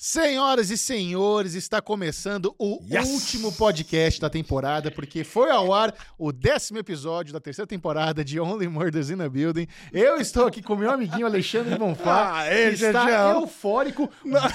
Senhoras e senhores, está começando o Yes! último podcast da temporada, porque foi ao ar o décimo episódio da terceira temporada de Only Murders in a Building. Eu estou aqui com meu amiguinho Alexandre Bonfá, Aê, que está eufórico.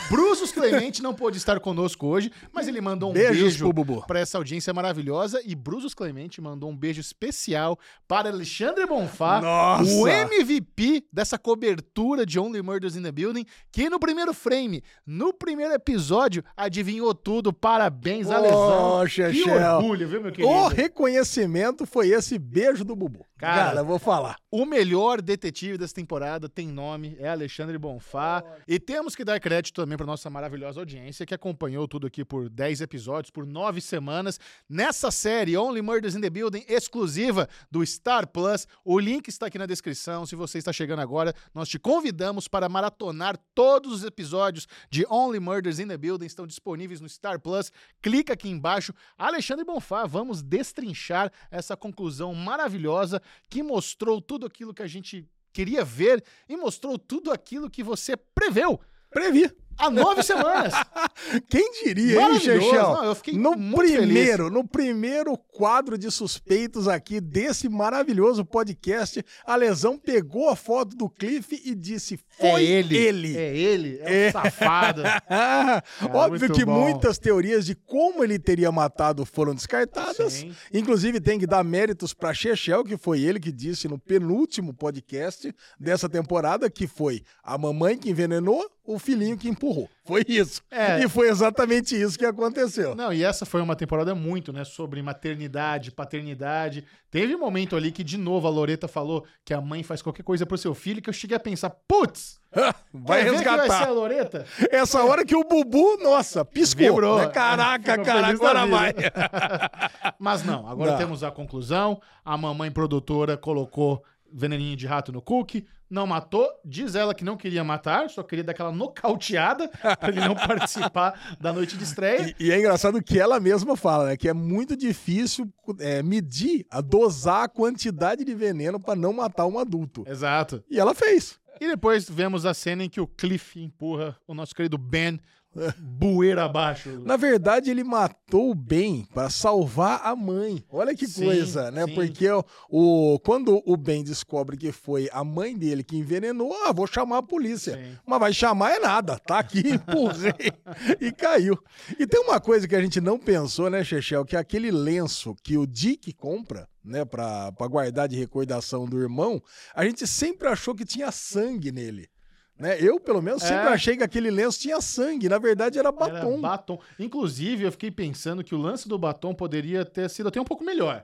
Brusos Clemente não pôde estar conosco hoje, mas ele mandou um Beijos beijo para essa audiência maravilhosa. E Brusos Clemente mandou um beijo especial para Alexandre Bonfá, Nossa! o MVP dessa cobertura de Only Murders in the Building, que no primeiro frame, no primeiro episódio, adivinhou tudo. Parabéns, Ô, Alesão. Que orgulho, viu, meu querido? O reconhecimento foi esse beijo do Bubu. Cara, Cara, eu vou falar. O melhor detetive dessa temporada tem nome, é Alexandre Bonfá. E temos que dar crédito também para nossa maravilhosa audiência que acompanhou tudo aqui por 10 episódios, por 9 semanas, nessa série Only Murders in the Building, exclusiva do Star Plus. O link está aqui na descrição. Se você está chegando agora, nós te convidamos para maratonar todos os episódios de Only Murders in the Building. Estão disponíveis no Star Plus. Clica aqui embaixo. Alexandre Bonfá, vamos destrinchar essa conclusão maravilhosa que mostrou tudo aquilo que a gente queria ver e mostrou tudo aquilo que você preveu Previ. Há nove semanas. Quem diria, hein. Chechel? Não, eu fiquei No muito primeiro, no primeiro quadro de suspeitos aqui desse maravilhoso podcast, a lesão pegou a foto do Cliff e disse: Foi ele. É ele. É um É. safado. Ah, óbvio que bom. muitas teorias de como ele teria matado foram descartadas. Sim. Inclusive, tem que dar méritos para Chechel, que foi ele que disse no penúltimo podcast dessa temporada que foi a mamãe que envenenou, o filhinho que empurrou. Foi isso. É. E foi exatamente isso que aconteceu. Não, e essa foi uma temporada muito, né, sobre maternidade, paternidade. Teve um momento ali que, de novo, a Loreta falou que a mãe faz qualquer coisa pro seu filho, que eu cheguei a pensar, putz, Vai que vai ser a resgatar. Loreta? Essa hora que o Bubu, nossa, piscou. Vibrou. né? Caraca, cara, agora vai. Mas não, agora Não. temos a conclusão. A mamãe produtora colocou veneninho de rato no cookie, não matou. Diz ela que não queria matar, só queria dar aquela nocauteada pra ele não participar da noite de estreia. E, e é engraçado que ela mesma fala, né? Que é muito difícil é, medir, a dosar a quantidade de veneno para não matar um adulto. Exato. E ela fez. E depois vemos a cena em que o Cliff empurra o nosso querido Ben bueira abaixo. Na verdade, ele matou o Ben para salvar a mãe. Olha que Sim, coisa, né? sim. Porque o, o- quando o Ben descobre que foi a mãe dele que envenenou, ah, vou chamar a polícia. Sim. Mas vai chamar é nada. Tá aqui, empurrei e caiu. E tem uma coisa que a gente não pensou, né, Chechel? Que é aquele lenço que o Dick compra, né, pra guardar de recordação do irmão, a gente sempre achou que tinha sangue nele. Né? Eu, pelo menos, É. sempre achei que aquele lenço tinha sangue. Na verdade, era Era batom. batom. Inclusive, eu fiquei pensando que o lance do batom poderia ter sido até um pouco melhor.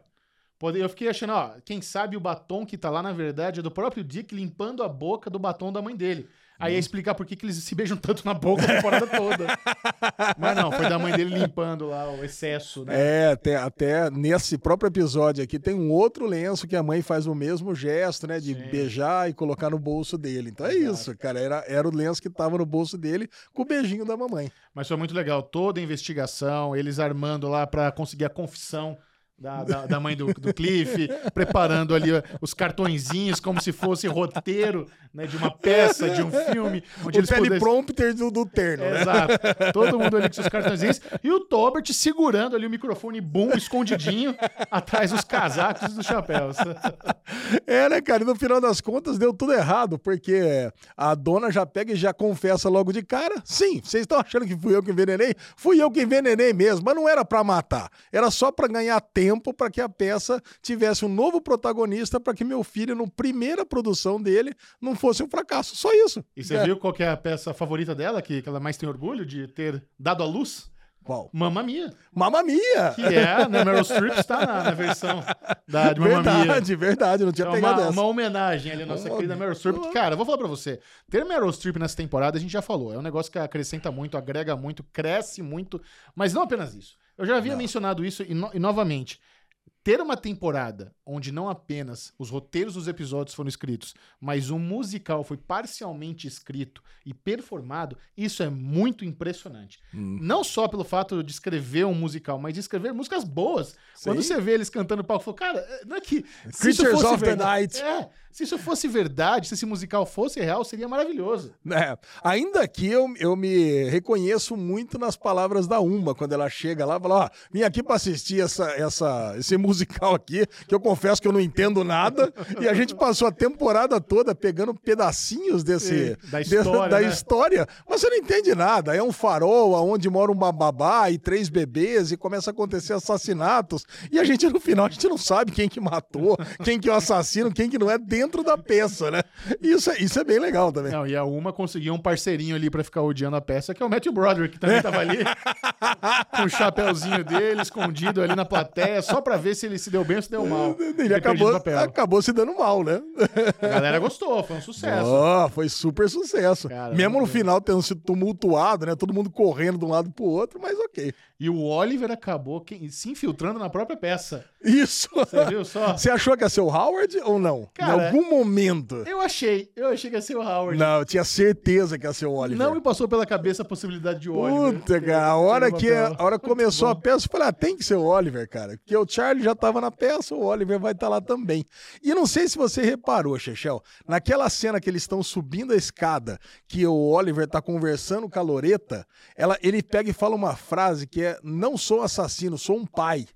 Eu fiquei achando, ó, quem sabe o batom que tá lá, na verdade, é do próprio Dick limpando a boca do batom da mãe dele. Aí ia explicar por que, que eles se beijam tanto na boca a temporada toda. Mas não, foi da mãe dele limpando lá o excesso, né? É, até, até nesse próprio episódio aqui tem um outro lenço que a mãe faz o mesmo gesto, né? De Sim. beijar e colocar no bolso dele. Então é Exato. isso, cara. Era, era o lenço que tava no bolso dele com o beijinho da mamãe. Mas foi muito legal. Toda a investigação, eles armando lá pra conseguir a confissão da, da, da mãe do, do Cliff, preparando ali ó, os cartõezinhos como se fosse roteiro né, de uma peça, de um filme. Onde o eles pudessem- teleprompter do, do terno, né? Exato. Todo mundo ali com seus cartõezinhos. E o Tobert segurando ali o microfone boom, escondidinho, atrás dos casacos e dos chapéus. É, né, cara? E no final das contas deu tudo errado, porque a dona já pega e já confessa logo de cara. Sim, vocês estão achando que fui eu que envenenei? Fui eu que envenenei mesmo, mas não era pra matar. Era só pra ganhar tempo para que a peça tivesse um novo protagonista para que meu filho, no primeira produção dele, não fosse um fracasso. Só isso. E você É. viu qual que é a peça favorita dela, que, que ela mais tem orgulho de ter dado à luz? Qual? Mamma Mia. Mamma Mia! Que é, né? Meryl Streep está na, na versão da, de Mamma Mia. Verdade, verdade, não tinha É pegado uma, essa. uma homenagem ali à nossa Uma- querida Meryl Streep. Que, cara, eu vou falar pra você. Ter Meryl Streep nessa temporada, a gente já falou. É um negócio que acrescenta muito, agrega muito, cresce muito. Mas não apenas isso. Eu já havia Não. mencionado isso e, no- e novamente. Ter uma temporada onde não apenas os roteiros dos episódios foram escritos, mas um musical foi parcialmente escrito e performado, isso é muito impressionante. Hum. Não só pelo fato de escrever um musical, mas de escrever músicas boas. Sim. Quando você vê eles cantando palco, fala, cara, não é que. Creatures of the verdade- Night. É, se isso fosse verdade, se esse musical fosse real, seria maravilhoso. É, ainda que eu, eu me reconheço muito nas palavras da Uma, quando ela chega lá e fala: Ó, vim aqui pra assistir essa, essa, esse musical aqui, que eu confesso que eu não entendo nada, e a gente passou a temporada toda pegando pedacinhos desse, da de- história, da né? história, mas você não entende nada. É um farol onde mora um bababá e três bebês, e começa a acontecer assassinatos, e a gente no final a gente não sabe quem que matou, quem que é o assassino, quem que não é dentro da peça, né? Isso, é- isso é bem legal também. Não, e a Uma conseguiu um parceirinho ali pra ficar odiando a peça, que é o Matthew Broderick, que também tava ali com o chapéuzinho dele, escondido ali na plateia, só pra ver se ele se deu bem ou se deu mal. Ele acabou, acabou se dando mal, né? A galera gostou, foi um sucesso. Ó, foi super sucesso. Cara, Mesmo no final tendo sido tumultuado, né? Todo mundo correndo de um lado pro outro, mas ok. E o Oliver acabou se infiltrando na própria peça. Isso. Você viu só? Você achou que ia ser o Howard ou não? Cara, em algum momento. Eu achei, eu achei que ia ser o Howard. Não, eu tinha certeza que ia ser o Oliver. Não me passou pela cabeça a possibilidade de o Oliver. Puta, cara, a hora que a hora começou a peça, eu falei, ah, tem que ser o Oliver, cara. Porque o Charlie já tava na peça, o Oliver vai estar lá também. E não sei se você reparou, Chechel, naquela cena que eles estão subindo a escada, que o Oliver tá conversando com a Loreta, ela, ele pega e fala uma frase que é, não sou assassino, sou um pai.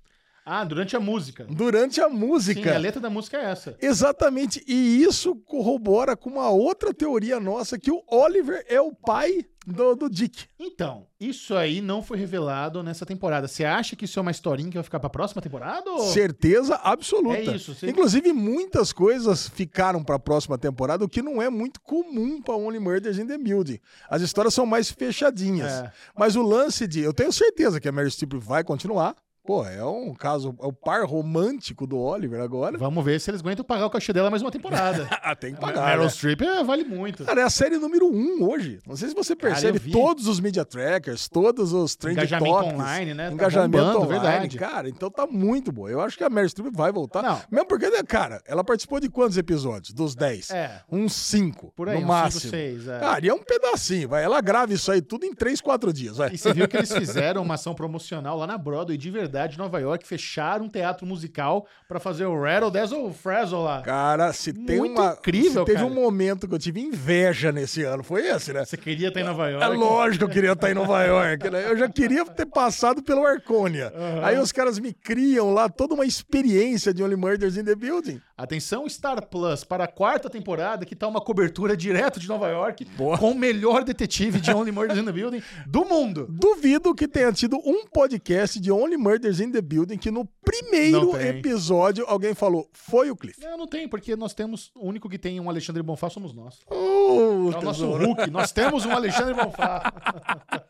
Ah, durante a música. Durante a Sim, música. a letra da música é essa. Exatamente, e isso corrobora com uma outra teoria nossa, que o Oliver é o pai do, do Dick. Então, isso aí não foi revelado nessa temporada. Você acha que isso é uma historinha que vai ficar pra próxima temporada? Ou... Certeza absoluta. É isso, Inclusive, muitas coisas ficaram para a próxima temporada, o que não é muito comum para Only Murders in the Building. As histórias são mais fechadinhas. É. Mas o lance de. Eu tenho certeza que a Mary Streep vai continuar. Pô, é um caso. É o par romântico do Oliver agora. Vamos ver se eles aguentam pagar o cachê dela mais uma temporada. Ah, tem que A pagar. Meryl né? Streep é, vale muito. Cara, é a série número um hoje. Não sei se você Cara, percebe vi. todos os media trackers, todos os trend Engajamento topics, online, né? Tá Engajamento bombando, online, verdade. cara. Então tá muito boa. Eu acho que a Mary Streep vai voltar. Não. Mesmo porque, né, cara, ela participou de quantos episódios? Dos 10? É. Uns 5, Por aí, no uns máximo. cinco, seis, é. Cara, e é um pedacinho, vai. Ela grava isso aí tudo em 3, 4 dias, vai. E você viu que eles fizeram uma ação promocional lá na Broadway, de verdade, em Nova York, fecharam um teatro musical pra fazer o Rattle Dazzle Frazzle lá. Cara, se tem Muito uma. incrível, se teve cara. um momento que eu tive inveja nesse ano, foi esse, né? Você queria estar em Nova York? É lógico que eu queria estar em Nova York, né? Eu já queria ter passado pelo Arconia. Aí os caras me criam lá toda uma experiência de Only Murders in the Building. Atenção, Star Plus, para a quarta temporada, que tá uma cobertura direto de Nova York, Boa. com o melhor detetive de Only Murders in the Building do mundo. Duvido que tenha tido um podcast de Only Murders in the Building que no primeiro episódio alguém falou, foi o Cliff. Não, não tem, porque nós temos. O único que tem um Alexandre Bonfá somos nós. Oh, É o nosso. Hulk. Nós temos um Alexandre Bonfá.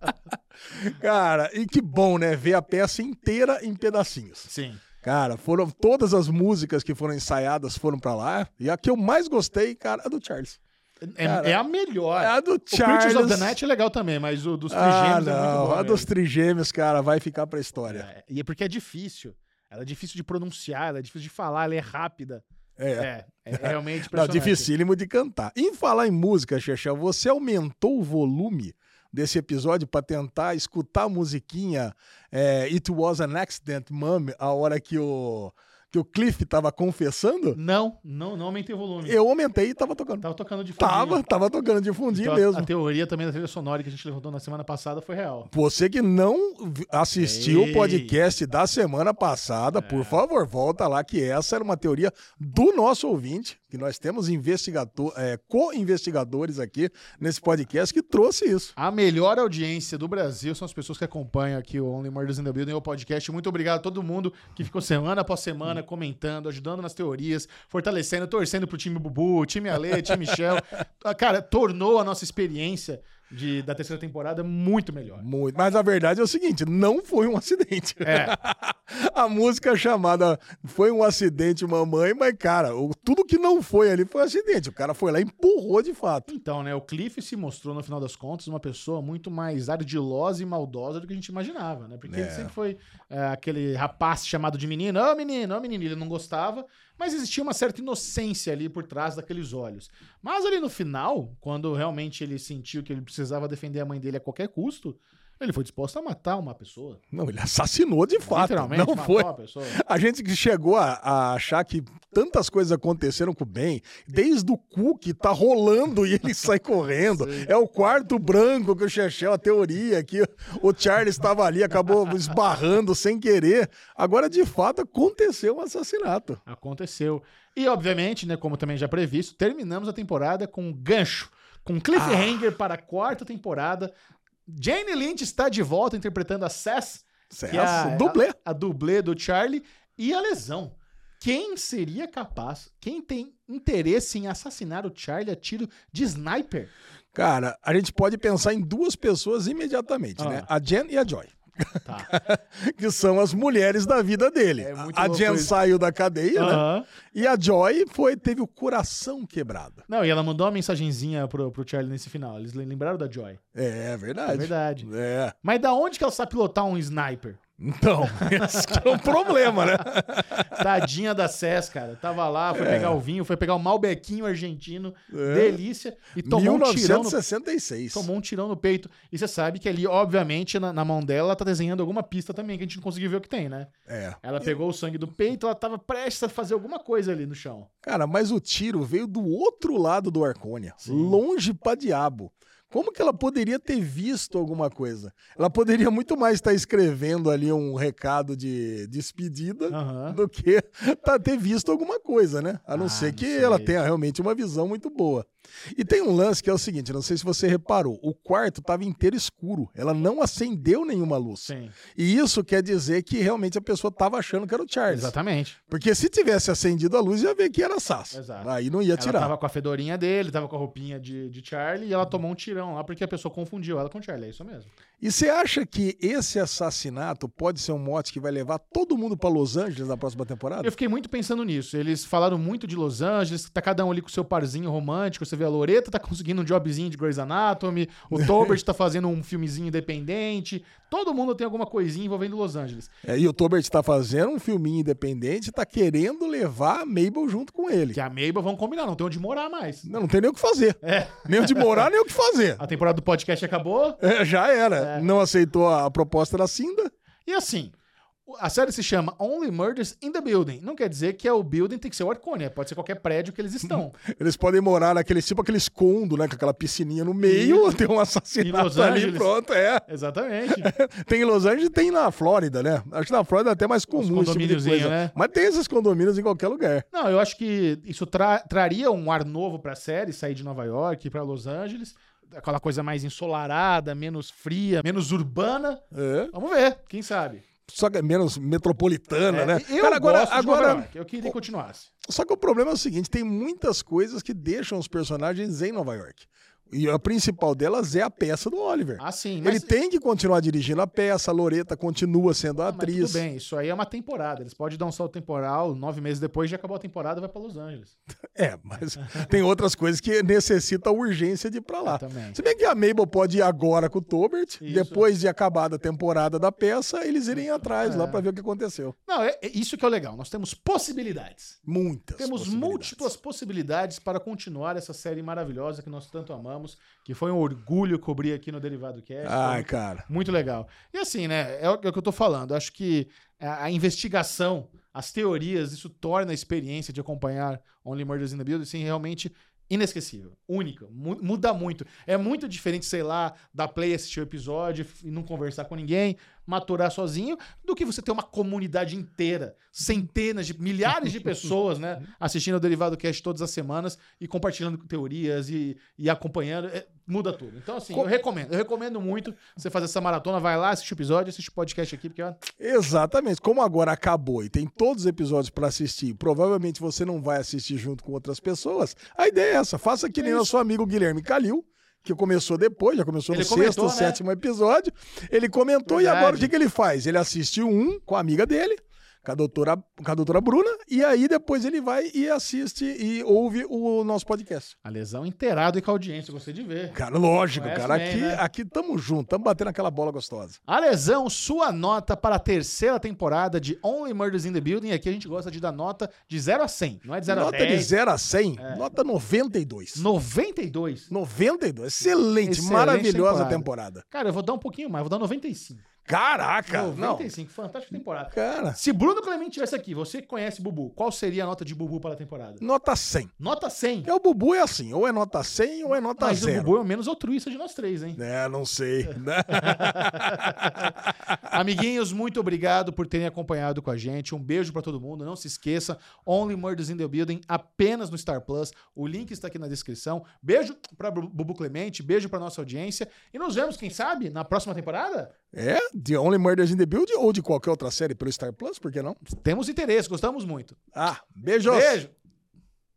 Cara, e que bom, né? Ver a peça inteira em pedacinhos. Sim. Cara, foram todas as músicas que foram ensaiadas foram pra lá. E a que eu mais gostei, cara, é do Charles. É, Cara, é a melhor. É a do O Creatures Charles. of the Night é legal também, mas o dos Ah, trigêmeos é muito não. bom. a dos trigêmeos, cara, vai ficar pra história. É, e é porque é difícil. Ela é difícil de pronunciar, ela é difícil de falar, ela é rápida. É. É, é, realmente Não, dificílimo de cantar. Em falar em música, Xexel, você aumentou o volume desse episódio pra tentar escutar a musiquinha é, It Was an Accident, Mom, a hora que o, que o Cliff tava confessando? Não, não, não aumentei o volume. Eu aumentei e tava tocando. Tava tocando de fundinho. Tava, tava tocando de fundinho Então, a- mesmo. A teoria também da trilha sonora que a gente levantou na semana passada foi real. Você que não assistiu Ei. É. o podcast da semana passada, por favor, volta lá, que essa era uma teoria do nosso ouvinte, que nós temos investigador, é, co-investigadores aqui nesse podcast que trouxe isso. A melhor audiência do Brasil são as pessoas que acompanham aqui o Only Murders in the Building, o podcast. Muito obrigado a todo mundo que ficou semana após semana comentando, ajudando nas teorias, fortalecendo, torcendo pro time Bubu, time Ale, time Michel. Cara, tornou a nossa experiência de, da terceira temporada muito melhor. Muito. Mas a verdade é o seguinte: não foi um acidente. É. a música chamada Foi um acidente, mamãe, mas, cara, o, tudo que não foi ali foi um acidente. O cara foi lá e empurrou de fato. Então, né, o Cliff se mostrou, no final das contas, uma pessoa muito mais ardilosa e maldosa do que a gente imaginava, né? Porque É. ele sempre foi é, aquele rapaz chamado de menino, ô menino, ô menino, ele não gostava, mas existia uma certa inocência ali por trás daqueles olhos. Mas ali no final, quando realmente ele sentiu que ele precisava defender a mãe dele a qualquer custo, ele foi disposto a matar uma pessoa. Não, ele assassinou de fato. Literalmente, Não matou foi. uma pessoa. A gente que chegou a, a achar que tantas coisas aconteceram com o Ben, desde o cu que tá rolando e ele sai correndo. É o quarto branco que o Chechel, a teoria que o Charles estava ali, acabou esbarrando sem querer. Agora, de fato, aconteceu um assassinato. Aconteceu. E, obviamente, né, como também já previsto, terminamos a temporada com um gancho, com cliffhanger Ah. para a quarta temporada. Jane Lynch está de volta interpretando a que é a, dublê. A, a dublê do Charlie, e a lesão. Quem seria capaz, quem tem interesse em assassinar o Charlie a tiro de sniper? Cara, a gente pode pensar em duas pessoas imediatamente, Ah. né? A Jen e a Joy. Tá. Que são as mulheres da vida dele. É a Jen isso. saiu da cadeia, né? E a Joy foi, teve o coração quebrado. Não, e ela mandou uma mensagenzinha pro, pro Charlie nesse final. Eles lembraram da Joy. É, É verdade. verdade. É. Mas da onde que ela sabe pilotar um sniper? Então, esse é um problema, né? Tadinha da Cés, cara. Tava lá, foi pegar o vinho, foi pegar o Malbequinho argentino, É. delícia, e tomou um tirão no 1966. tomou um tirão no peito. E você sabe que ali, obviamente, na, na mão dela, ela tá desenhando alguma pista também, que a gente não conseguiu ver o que tem, né? É. Ela pegou o sangue do peito, ela tava prestes a fazer alguma coisa ali no chão. Cara, mas o tiro veio do outro lado do Arcônia, Sim. longe pra diabo. Como que ela poderia ter visto alguma coisa? Ela poderia muito mais estar escrevendo ali um recado de despedida Aham. do que tá, ter visto alguma coisa, né? A não Ah, ser não que sei. ela tenha realmente uma visão muito boa. E tem um lance que é o seguinte, não sei se você reparou, o quarto estava inteiro escuro, ela não acendeu nenhuma luz. Sim, E isso quer dizer que realmente a pessoa estava achando que era o Charles. exatamente. Porque se tivesse acendido a luz, ia ver que era Sass. Exato. Aí não ia Ela tirar. tava com a fedorinha dele, tava com a roupinha de, de Charlie, e ela tomou um tirão lá porque a pessoa confundiu ela com o Charlie. É isso mesmo. E você acha que esse assassinato pode ser um mote que vai levar todo mundo pra Los Angeles na próxima temporada? Eu fiquei muito pensando nisso. Eles falaram muito de Los Angeles, tá cada um ali com o seu parzinho romântico. Você vê a Loreta tá conseguindo um jobzinho de Grey's Anatomy, o Tobert tá fazendo um filmezinho independente. Todo mundo tem alguma coisinha envolvendo Los Angeles. É, e o Tobert tá fazendo um filminho independente, tá querendo levar a Mabel junto com ele. Que a Mabel, vamos combinar, não tem onde morar mais. Não, não tem nem o que fazer. É, Nem onde morar, nem o que fazer. a temporada do podcast acabou. É, já era. É. Não aceitou a proposta da Cinda. E assim, a série se chama Only Murders in the Building. Não quer dizer que é o building tem que ser o Arconia. Pode ser qualquer prédio que eles estão. Eles podem morar naquele tipo aqueles condo, né? Com aquela piscininha no meio, tem um assassinato ali, pronto, é. Exatamente. Tem em Los Angeles e tem na Flórida, né? Acho que na Flórida é até mais comum esse tipo de coisa. né? Mas tem esses condomínios em qualquer lugar. Não, eu acho que isso tra- traria um ar novo pra série, sair de Nova York pra Los Angeles. Aquela coisa mais ensolarada, menos fria, menos urbana. É. Vamos ver, quem sabe. Só que é menos metropolitana, É, né? Eu Cara, agora, gosto agora York, Eu queria que continuasse. Só que o problema é o seguinte: tem muitas coisas que deixam os personagens em Nova York. E a principal delas é a peça do Oliver. Ah, sim, mas... Ele tem que continuar dirigindo a peça, a Loreta continua sendo a Ah, mas atriz. tudo bem, isso aí é uma temporada. Eles podem dar um salto temporal, nove meses depois já acabou a temporada, vai pra Los Angeles. É, mas tem outras coisas que necessitam urgência de ir pra lá. Também. Se bem que a Mabel pode ir agora com o Tobert, Isso. depois de acabada a temporada da peça, eles irem atrás É. lá pra ver o que aconteceu. Não, é, é isso que é o legal. Nós temos possibilidades. Muitas. Temos possibilidades. múltiplas possibilidades para continuar essa série maravilhosa que nós tanto amamos, que foi um orgulho cobrir aqui no Derivado Cast. Ai, Foi cara. Muito legal. E assim, né? É o, é que eu tô falando. Acho que a, a investigação, as teorias, isso torna a experiência de acompanhar Only Murders in the Building, assim, realmente inesquecível, única, mu- muda muito. É muito diferente, sei lá, dar play, assistir o episódio e não conversar com ninguém, maturar sozinho, do que você ter uma comunidade inteira, centenas de milhares de pessoas, né, assistindo o Derivado Cast todas as semanas e compartilhando teorias e, e acompanhando, É, muda tudo. Então assim, eu recomendo, eu recomendo muito você fazer essa maratona, vai lá, assiste o episódio, assiste o podcast aqui, porque ó, Exatamente. Como agora acabou e tem todos os episódios pra assistir, provavelmente você não vai assistir junto com outras pessoas. A ideia é essa: faça que nem É o isso. seu amigo Guilherme Calil, que começou depois, já começou Ele no sexto, né? sétimo episódio. Ele comentou e Verdade. agora o que, que ele faz? Ele assistiu um com a amiga dele, com a, doutora, com a doutora Bruna, e aí depois ele vai e assiste e ouve o nosso podcast. A lesão inteirado e com a audiência, gostei de ver. Cara, lógico, Conhece cara. bem, aqui, né? aqui tamo junto, tamo batendo aquela bola gostosa. A lesão, sua nota para a terceira temporada de Only Murders in the Building. Aqui a gente gosta de dar nota de 0 a 100, não é de 0 a nota de 10. 0 a 100, É. nota 92. 92. 92. Excelente, Excelente maravilhosa temporada. temporada. Cara, eu vou dar um pouquinho mais, vou dar 95. Caraca! Não, 95, fantástica temporada. cara. Se Bruno Clemente tivesse aqui, você que conhece Bubu, qual seria a nota de Bubu para a temporada? Nota 100. Nota 100. Porque o Bubu é assim, ou é nota 100 ou é nota Mas o 0. Bubu é o menos altruísta de nós três, hein? É, não sei. né? Amiguinhos, muito obrigado por terem acompanhado com a gente. Um beijo pra todo mundo. Não se esqueça, Only Murders in the Building apenas no Star Plus. O link está aqui na descrição. Beijo Bu- Bubu Clemente, beijo pra nossa audiência e nos vemos, quem sabe, na próxima temporada. É, The Only Murders in the Build ou de qualquer outra série pelo Star Plus, por que não? Temos interesse, gostamos muito. Ah, beijos! Beijo.